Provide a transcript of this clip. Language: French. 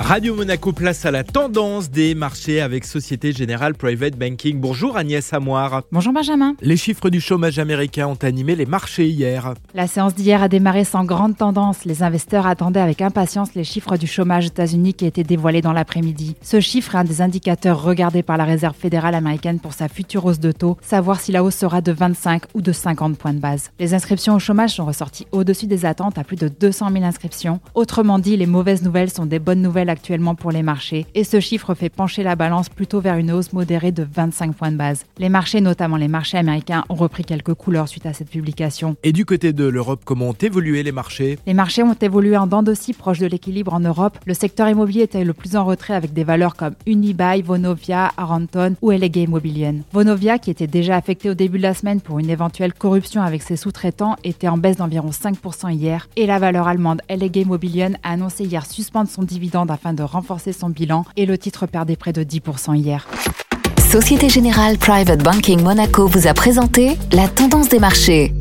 Radio Monaco place à la tendance des marchés avec Société Générale Private Banking. Bonjour Agnès Amoir. Bonjour Benjamin. Les chiffres du chômage américain ont animé les marchés hier. La séance d'hier a démarré sans grande tendance. Les investisseurs attendaient avec impatience les chiffres du chômage états-unis qui étaient dévoilés dans l'après-midi. Ce chiffre est un des indicateurs regardés par la Réserve fédérale américaine pour sa future hausse de taux, savoir si la hausse sera de 25 ou de 50 points de base. Les inscriptions au chômage sont ressorties au-dessus des attentes à plus de 200 000 inscriptions. Autrement dit, les mauvaises nouvelles sont des bonnes nouvelles actuellement pour les marchés et ce chiffre fait pencher la balance plutôt vers une hausse modérée de 25 points de base. Les marchés, notamment les marchés américains, ont repris quelques couleurs suite à cette publication. Et du côté de l'Europe, comment ont évolué les marchés? Les marchés ont évolué en dents de scie proche de l'équilibre en Europe. Le secteur immobilier était le plus en retrait avec des valeurs comme Unibail, Vonovia, Aranton ou LG Immobilien. Vonovia, qui était déjà affecté au début de la semaine pour une éventuelle corruption avec ses sous-traitants, était en baisse d'environ 5% hier. Et la valeur allemande LG Immobilien a annoncé hier suspendre son dividende afin de renforcer son bilan et le titre perdait près de 10% hier. Société Générale Private Banking Monaco vous a présenté la tendance des marchés.